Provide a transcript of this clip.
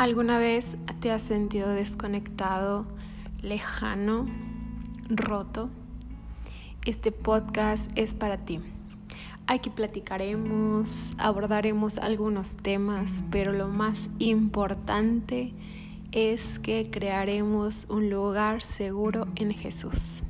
¿Alguna vez te has sentido desconectado, lejano, roto? Este podcast es para ti. Aquí platicaremos, abordaremos algunos temas, pero lo más importante es que crearemos un lugar seguro en Jesús.